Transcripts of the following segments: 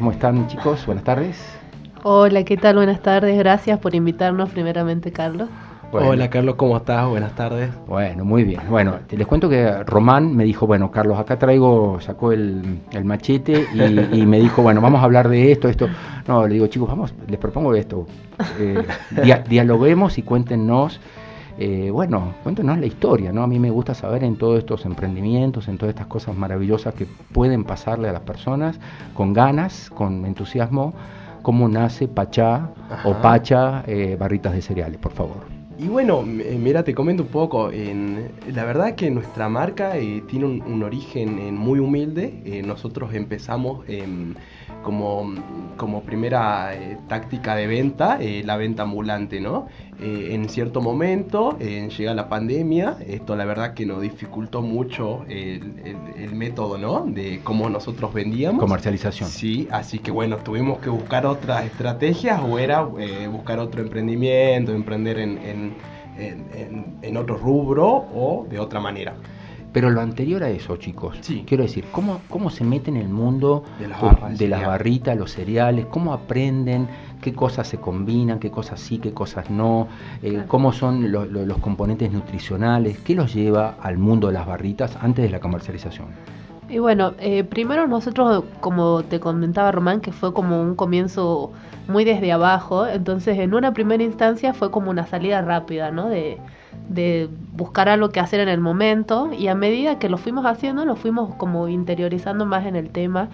¿Cómo están chicos? Buenas tardes. Hola, ¿qué tal? Buenas tardes. Gracias por invitarnos primeramente, Carlos. Hola Carlos, ¿cómo estás? Buenas tardes. Bueno, muy bien. Bueno, te les cuento que Román me dijo, bueno, Carlos, acá traigo, sacó el, machete y, me dijo, bueno, vamos a hablar de esto, esto. No, le digo, chicos, vamos, les propongo esto. Eh, dialoguemos y cuéntenos, eh, bueno, cuéntenos la historia, ¿no? A mí me gusta saber en todos estos emprendimientos, en todas estas cosas maravillosas que pueden pasarle a las personas, con ganas, con entusiasmo, cómo nace Pachá o Pacha, eh, barritas de cereales, por favor. Y bueno, eh, mira, te comento un poco. En, la verdad que nuestra marca eh, tiene un, origen muy humilde. nosotros empezamos como, como primera eh, táctica de venta, eh, la venta ambulante, ¿no? Eh, en cierto momento llega la pandemia, esto la verdad que nos dificultó mucho el, el, método, ¿no? De cómo nosotros vendíamos. Comercialización. Sí, así que bueno, tuvimos que buscar otras estrategias o era buscar otro emprendimiento, emprender en, en, en, en otro rubro o de otra manera. Pero lo anterior a eso, chicos, sí. quiero decir, ¿cómo, ¿cómo se meten en el mundo de, las, de las barritas, los cereales? ¿Cómo aprenden? ¿Qué cosas se combinan? ¿Qué cosas sí? ¿Qué cosas no? Eh, ¿Cómo son los componentes nutricionales? ¿Qué los lleva al mundo de las barritas antes de la comercialización? Y bueno, eh, primero nosotros, como te comentaba Román, que fue como un comienzo muy desde abajo, entonces en una primera instancia fue como una salida rápida, ¿no? De, de buscar algo que hacer en el momento y a medida que lo fuimos haciendo, lo fuimos como interiorizando más en el tema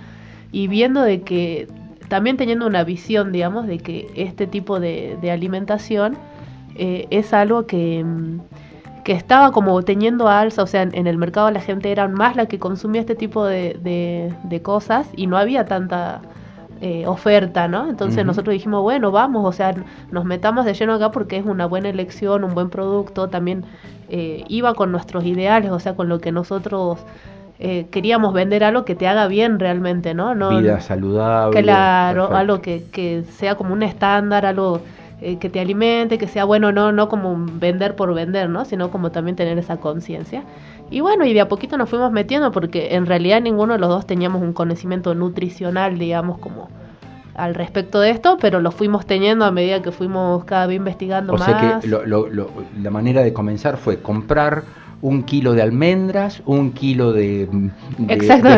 y viendo de que también teniendo una visión, digamos, de que este tipo de, alimentación eh, es algo que, que, estaba como teniendo alza, o sea, en, el mercado la gente era más la que consumía este tipo de, de cosas y no había tanta eh, oferta, ¿no? Entonces nosotros dijimos, bueno, vamos, o sea, nos metamos de lleno acá porque es una buena elección, un buen producto, también eh, iba con nuestros ideales, o sea, con lo que nosotros eh, queríamos vender algo que te haga bien realmente, ¿no? no Vida saludable. Claro, algo que, que sea como un estándar, algo que te alimente, que sea bueno, no, no como vender por vender, ¿no? Sino como también tener esa conciencia. Y bueno, y de a poquito nos fuimos metiendo porque en realidad ninguno de los dos teníamos un conocimiento nutricional, digamos, como al respecto de esto, pero lo fuimos teniendo a medida que fuimos cada vez investigando más. O sea que la manera de comenzar fue comprar un kilo de almendras, un kilo de,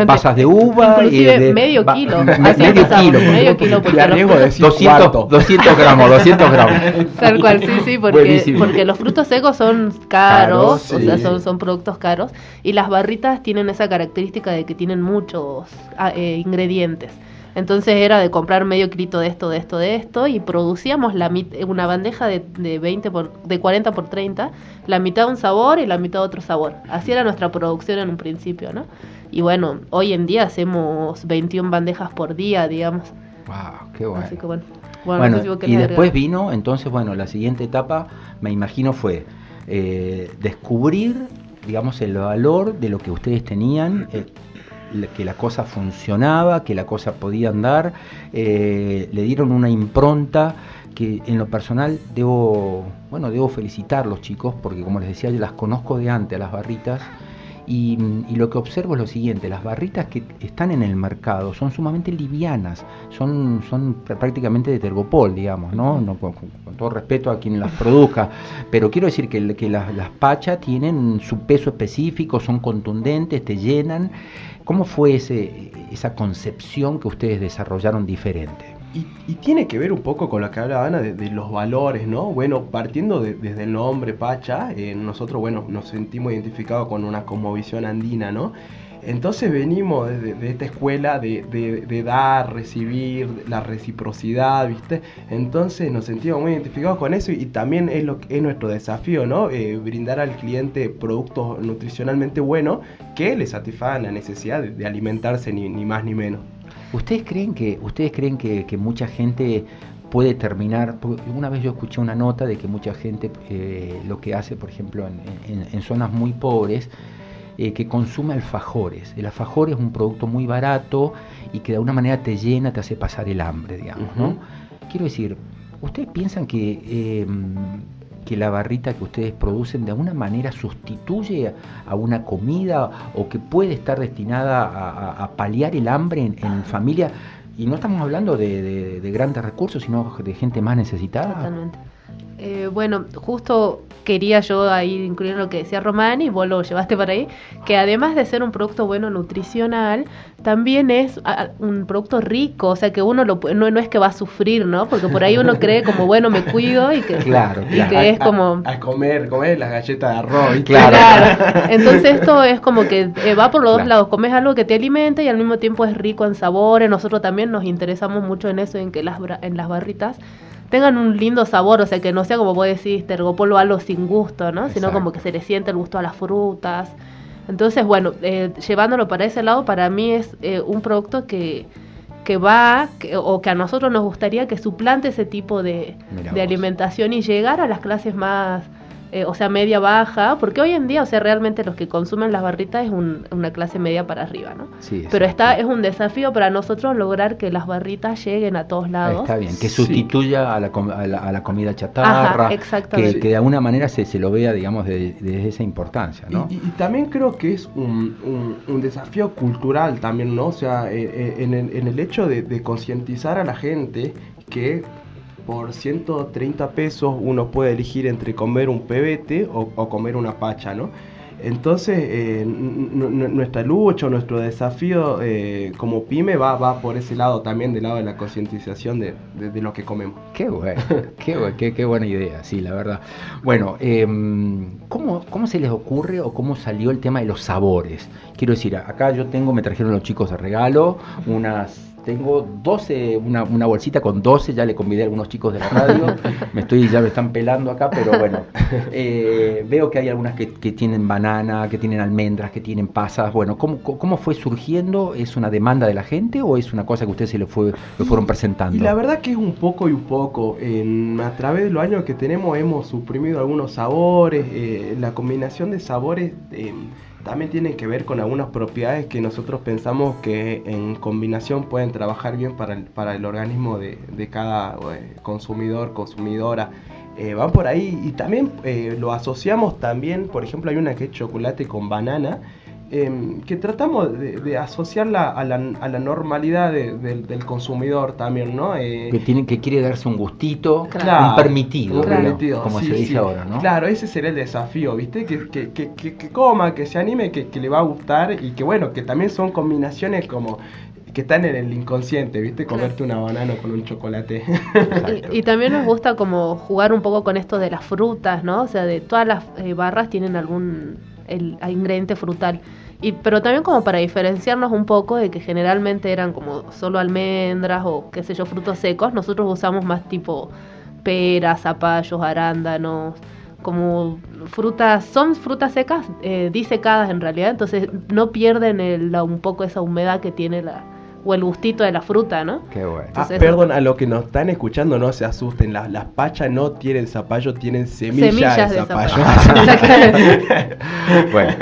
pasas de uva. y de, medio kilo. medio kilo. Medio kilo. Porque los, 200, 200 gramos, 200 gramos. Tal cual, sí, sí, porque, porque los frutos secos son caros, o sea, son, son productos caros, y las barritas tienen esa característica de que tienen muchos ah, eh, ingredientes. Entonces era de comprar medio kilito de esto, de esto, de esto y producíamos la una bandeja de, de 20 por, de 40 por 30, la mitad un sabor y la mitad otro sabor. Así era nuestra producción en un principio, ¿no? Y bueno, hoy en día hacemos 21 bandejas por día, digamos. Wow, qué bueno. Así que bueno. Bueno, y después vino, entonces, bueno, la siguiente etapa, me imagino, fue eh, descubrir, digamos, el valor de lo que ustedes tenían, eh, que la cosa funcionaba, que la cosa podía andar, eh, le dieron una impronta que en lo personal debo, bueno, debo felicitar los chicos, porque como les decía, yo las conozco de antes a las barritas, y, lo que observo es lo siguiente, las barritas que están en el mercado son sumamente livianas, son, son prácticamente de tergopol, digamos, ¿no? con, todo respeto a quien las produzca, pero quiero decir que, que las, las pachas tienen su peso específico, son contundentes, te llenan. ¿Cómo fue ese, esa concepción que ustedes desarrollaron diferente? Y, tiene que ver un poco con lo que hablaba Ana de, los valores, ¿no? Bueno, partiendo desde el nombre Pacha, eh, nosotros, bueno, nos sentimos identificados con una cosmovisión andina, ¿no? Entonces venimos de, esta escuela de, dar, recibir, la reciprocidad, ¿viste? Entonces nos sentimos muy identificados con eso y, también es, lo, es nuestro desafío, ¿no? Eh, brindar al cliente productos nutricionalmente buenos que le satisfagan la necesidad de, alimentarse ni, más ni menos. ¿Ustedes creen que, ustedes creen que, mucha gente puede terminar, una vez yo escuché una nota de que mucha gente eh, lo que hace, por ejemplo, en zonas muy pobres, eh, que consume alfajores. El alfajor es un producto muy barato y que de alguna manera te llena, te hace pasar el hambre, digamos. ¿no? Quiero decir, ¿ustedes piensan que, em, que la barrita que ustedes producen de alguna manera sustituye a una comida o que puede estar destinada a, paliar el hambre en, familia? y no estamos hablando de, de, grandes recursos, sino de gente más necesitada. Totalmente. Eh, bueno, justo quería yo ahí incluir lo que decía Román y vos lo llevaste para ahí, que además de ser un producto bueno nutricional, también es un producto rico, o sea que uno lo, no, no es que va a sufrir, ¿no? Porque por ahí uno cree como, bueno, me cuido y que, claro, que es como... A, comer, comer las galletas de arroz. Claro. claro. Entonces esto es como que eh, va por los dos lados, comes algo que te alimenta y al mismo tiempo es rico en sabores, nosotros también nos interesamos mucho en eso, en que las, en las barritas tengan un lindo sabor, o sea, que no sea como vos decís, tergopolo algo sin gusto, ¿no? Sino como que se le siente el gusto a las frutas. Entonces, bueno, eh, llevándolo para ese lado, para mí es eh, un producto que, que va, o que a nosotros nos gustaría que suplante ese tipo de, de alimentación y llegar a las clases más eh, o sea, media baja, porque hoy en día, o sea, realmente los que consumen las barritas es una clase media para arriba, ¿no? Sí, Pero está, es un desafío para nosotros lograr que las barritas lleguen a todos lados. Está bien, que sustituya a, la, a, la, comida chatarra, que, que, de alguna manera se, se lo vea, digamos, desde de esa importancia, ¿no? Y, también creo que es un, un, desafío cultural también, ¿no? O sea, eh, eh, en, el, en el hecho de, de concientizar a la gente que por 130 pesos uno puede elegir entre comer un pebete o, comer una pacha, ¿no? Entonces, eh, nuestra lucha, nuestro desafío eh, como pyme va, va por ese lado también, del lado de la concientización de, lo que comemos. Qué bueno, qué, qué, buena idea, sí, la verdad. Bueno, em, ¿cómo, ¿cómo se les ocurre o cómo salió el tema de los sabores? Quiero decir, acá yo tengo, me trajeron los chicos de regalo, unas tengo 12, una, una, bolsita con 12, ya le convidé a algunos chicos de la radio, me estoy, ya me están pelando acá, pero bueno, eh, veo que hay algunas que, tienen banana, que tienen almendras, que tienen pasas, bueno, ¿cómo, ¿cómo fue surgiendo? ¿Es una demanda de la gente o es una cosa que ustedes se lo, fue, lo fueron presentando? Y la verdad que es un poco y un poco, en, a través de los años que tenemos hemos suprimido algunos sabores, eh, la combinación de sabores... Eh, también tienen que ver con algunas propiedades que nosotros pensamos que en combinación pueden trabajar bien para el, para el organismo de, cada eh, consumidor, consumidora. Eh, van por ahí y también eh, lo asociamos también, por ejemplo hay una que es chocolate con banana, Em, que tratamos de, asociarla a la, a la normalidad del consumidor también, ¿no? Eh, que, tiene, que quiere darse un gustito, un permitido, como se dice ahora, ¿no? Claro, ese sería el desafío, ¿viste? Que, que, que, que coma, que se anime, que, le va a gustar y que bueno, que también son combinaciones como que están en el inconsciente, ¿viste? Comerte una banana con un chocolate. y, también nos gusta como jugar un poco con esto de las frutas, ¿no? O sea, de todas las eh, barras tienen algún el, ingrediente frutal. Y, pero también como para diferenciarnos un poco de que generalmente eran como solo almendras o qué sé yo, frutos secos, nosotros usamos más tipo peras, zapallos, arándanos, como frutas, son frutas secas eh, disecadas en realidad, entonces no pierden el, un poco esa humedad que tiene la, o el gustito de la fruta, ¿no? Qué bueno. Ah, perdón, a los que nos están escuchando no se asusten, las, las pachas no tienen zapallo, tienen semillas, de, zapallo. bueno.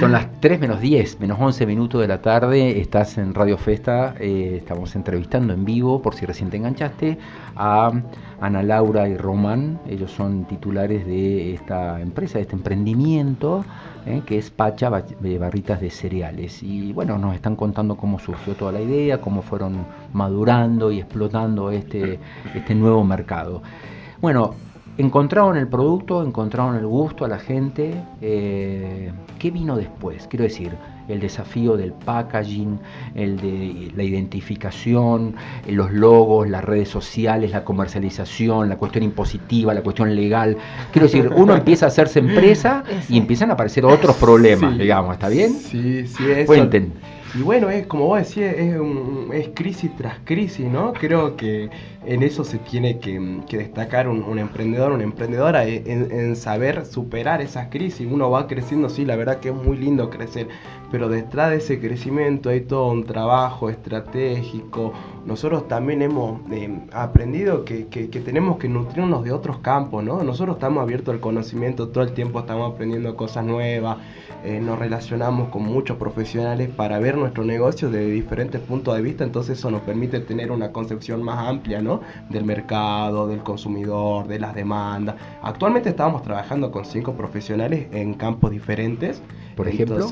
Son las 3 menos 10, menos 11 minutos de la tarde. Estás en Radio Festa. Eh, estamos entrevistando en vivo, por si recién te enganchaste, a Ana Laura y Román. Ellos son titulares de esta empresa, de este emprendimiento, eh, que es Pacha Barritas de Cereales. Y bueno, nos están contando cómo surgió toda la idea, cómo fueron madurando y explotando este, este nuevo mercado. Bueno, encontraron el producto, encontraron el gusto a la gente. Eh, ¿Qué vino después? Quiero decir, el desafío del packaging, el de la identificación, los logos, las redes sociales, la comercialización, la cuestión impositiva, la cuestión legal. Quiero decir, uno empieza a hacerse empresa y empiezan a aparecer otros problemas, digamos, ¿está bien? Sí, sí, eso. Cuenten. Y bueno, es como vos decías, es, es crisis tras crisis, ¿no? Creo que en eso se tiene que, destacar un, emprendedor, una emprendedora, en, saber superar esas crisis. Uno va creciendo, sí, la verdad que es muy lindo crecer, pero detrás de ese crecimiento hay todo un trabajo estratégico. Nosotros también hemos eh, aprendido que, que, tenemos que nutrirnos de otros campos, ¿no? Nosotros estamos abiertos al conocimiento, todo el tiempo estamos aprendiendo cosas nuevas, eh, nos relacionamos con muchos profesionales para ver nuestro negocio desde diferentes puntos de vista, entonces eso nos permite tener una concepción más amplia, ¿no? Del mercado, del consumidor, de las demandas. Actualmente estamos trabajando con cinco profesionales en campos diferentes. Por ejemplo.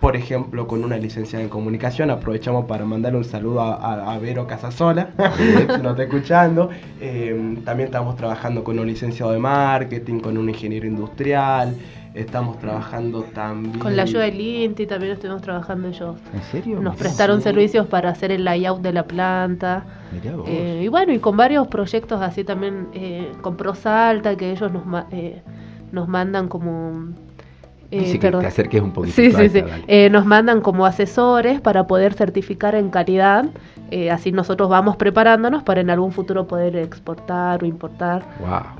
por ejemplo, con una licenciada en comunicación. Aprovechamos para mandarle un saludo a, Vero Casasola, si nos está escuchando. Eh, también estamos trabajando con un licenciado de marketing, con un ingeniero industrial. Estamos trabajando también. Con la ayuda del INTI también estuvimos trabajando ellos. ¿En serio? Nos prestaron servicios para hacer el layout de la planta. Eh, y bueno, y con varios proyectos así también, eh, con Prosalta, que ellos nos, eh, nos mandan como eh, que te acerques un poquito. Sí, sí, sí. Eh, nos mandan como asesores para poder certificar en calidad. Eh, así nosotros vamos preparándonos para en algún futuro poder exportar o importar.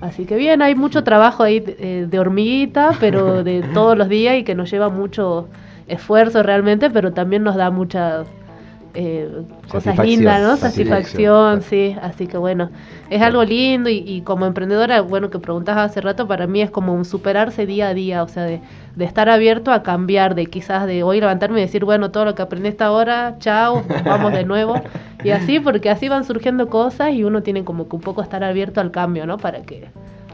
Así que bien, hay mucho trabajo ahí de, de hormiguita, pero de todos los días y que nos lleva mucho esfuerzo realmente, pero también nos da mucha eh, cosas lindas, ¿no? Satisfacción, sí. Así que bueno, es algo lindo y, como emprendedora, bueno, que preguntabas hace rato, para mí es como un superarse día a día, o sea, de, de, estar abierto a cambiar, de quizás de hoy levantarme y decir, bueno, todo lo que aprendí esta hora, chao, vamos de nuevo. Y así, porque así van surgiendo cosas y uno tiene como que un poco estar abierto al cambio, ¿no? Para que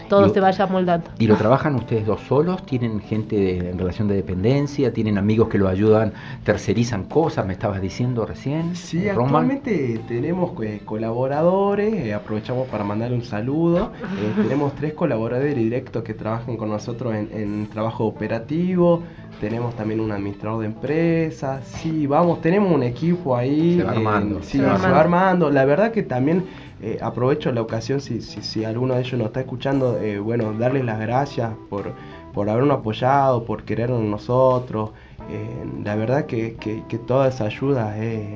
todo se vaya moldando. ¿Y lo trabajan ustedes dos solos? ¿Tienen gente en relación de dependencia? ¿Tienen amigos que lo ayudan? ¿Tercerizan cosas? ¿Me estabas diciendo recién? Sí, actualmente tenemos eh, colaboradores, eh, aprovechamos para mandarle un saludo. Eh, tenemos tres colaboradores directos que trabajan con nosotros en, trabajo operativo. Tenemos también un administrador de empresas. Sí, vamos, tenemos un equipo ahí. Se va armando. sí, se va armando. La verdad que también eh, aprovecho la ocasión, si, si, si, alguno de ellos nos está escuchando, eh, bueno, darles las gracias por, por habernos apoyado, por querernos nosotros. Eh, la verdad que, que, toda esa ayuda es,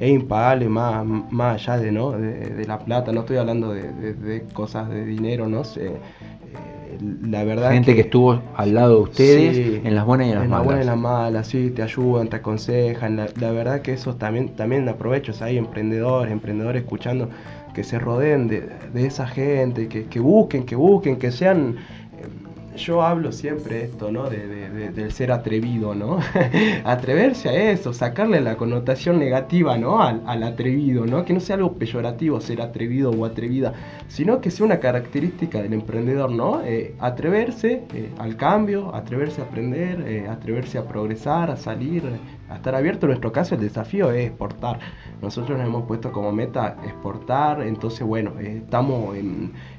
es impagable más, más allá de, ¿no? De, la plata. No estoy hablando de, cosas de dinero, ¿no? sé la verdad gente que, estuvo al lado de ustedes en las buenas y en las en malas. las buenas y en las malas, sí, te ayudan, te aconsejan. La, la verdad que eso también también aprovecho, hay emprendedores, emprendedores escuchando que se rodeen de, esa gente, que, busquen, que busquen, que sean... Eh, yo hablo siempre esto, ¿no? De, del ser atrevido, ¿no? Atreverse a eso, sacarle la connotación negativa, ¿no? Al, atrevido, ¿no? Que no sea algo peyorativo ser atrevido o atrevida, sino que sea una característica del emprendedor, ¿no? Eh, atreverse eh, al cambio, atreverse a aprender, atreverse a progresar, a salir, a estar abierto. En nuestro caso el desafío es exportar. Nosotros nos hemos puesto como meta exportar, entonces bueno, eh, estamos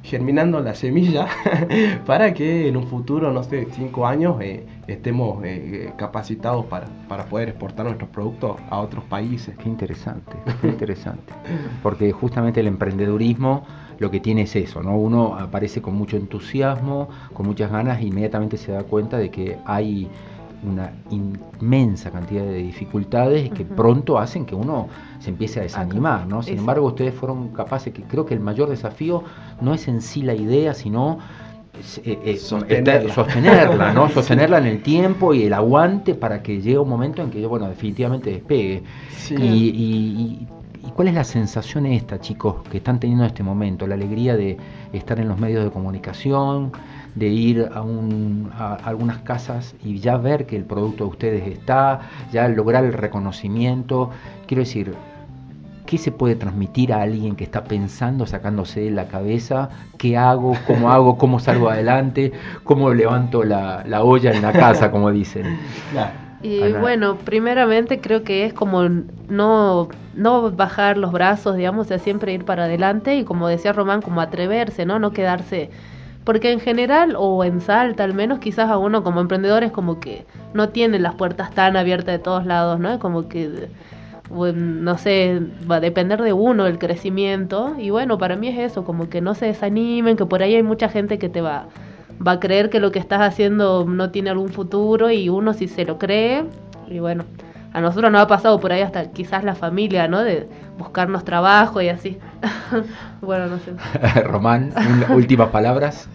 germinando la semilla para que en un futuro, no sé, cinco años, eh, estemos eh, capacitados para, para poder exportar nuestros productos a otros países. Qué interesante, qué interesante. Porque justamente el emprendedurismo lo que tiene es eso, ¿no? Uno aparece con mucho entusiasmo, con muchas ganas e inmediatamente se da cuenta de que hay una inmensa cantidad de dificultades que pronto hacen que uno se empiece a desanimar, ¿no? Sin embargo, ustedes fueron capaces, que creo que el mayor desafío no es en sí la idea, sino eh, eh, sostenerla. ¿no? sostenerla en el tiempo y el aguante para que llegue un momento en que, bueno, definitivamente despegue. y, cuál es la sensación esta, chicos, que están teniendo en este momento? La alegría de estar en los medios de comunicación, de ir a, un, a, algunas casas y ya ver que el producto de ustedes está, ya lograr el reconocimiento. Quiero decir, ¿qué se puede transmitir a alguien que está pensando, sacándose de la cabeza? ¿Qué hago? ¿Cómo hago? ¿Cómo salgo adelante? ¿Cómo levanto la, la olla en la casa, como dicen? Y bueno, primeramente creo que es como no, no bajar los brazos, digamos, o siempre ir para adelante y como decía Román, como atreverse, ¿no? No quedarse porque en general, o en Salta al menos, quizás a uno como emprendedor es como que no tiene las puertas tan abiertas de todos lados, ¿no? Es como que, no sé, va a depender de uno el crecimiento. Y bueno, para mí es eso, como que no se desanimen, que por ahí hay mucha gente que te va, va a creer que lo que estás haciendo no tiene algún futuro y uno si se lo cree, y bueno, a nosotros nos ha pasado por ahí hasta quizás la familia, ¿no? De buscarnos trabajo y así. bueno, no sé. Román, últimas palabras.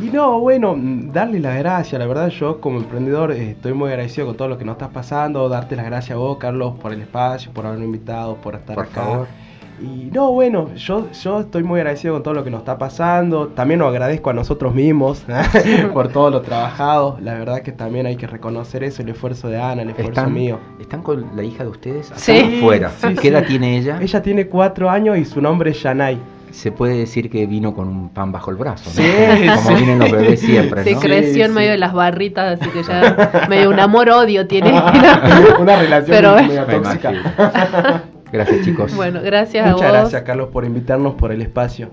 Y no, bueno, darle las gracias, la verdad yo como emprendedor eh, estoy muy agradecido con todo lo que nos estás pasando, darte las gracias a vos, Carlos, por el espacio, por haberme invitado, por estar por acá. Favor. Y no, bueno, yo, yo estoy muy agradecido con todo lo que nos está pasando. También lo agradezco a nosotros mismos ¿eh? por todo lo trabajado. La verdad que también hay que reconocer eso, el esfuerzo de Ana, el esfuerzo mío. ¿Están con la hija de ustedes? Afuera. Sí, ¿Qué edad tiene ella? Ella tiene cuatro años y su nombre es Yanay se puede decir que vino con un pan bajo el brazo, ¿no? sí, como vienen los bebés siempre. Se creció en medio de las barritas, así que ya medio un amor-odio tiene. Una relación Pero, medio tóxica. Gracias chicos. Bueno, gracias Muchas a vos. gracias Carlos por invitarnos por el espacio.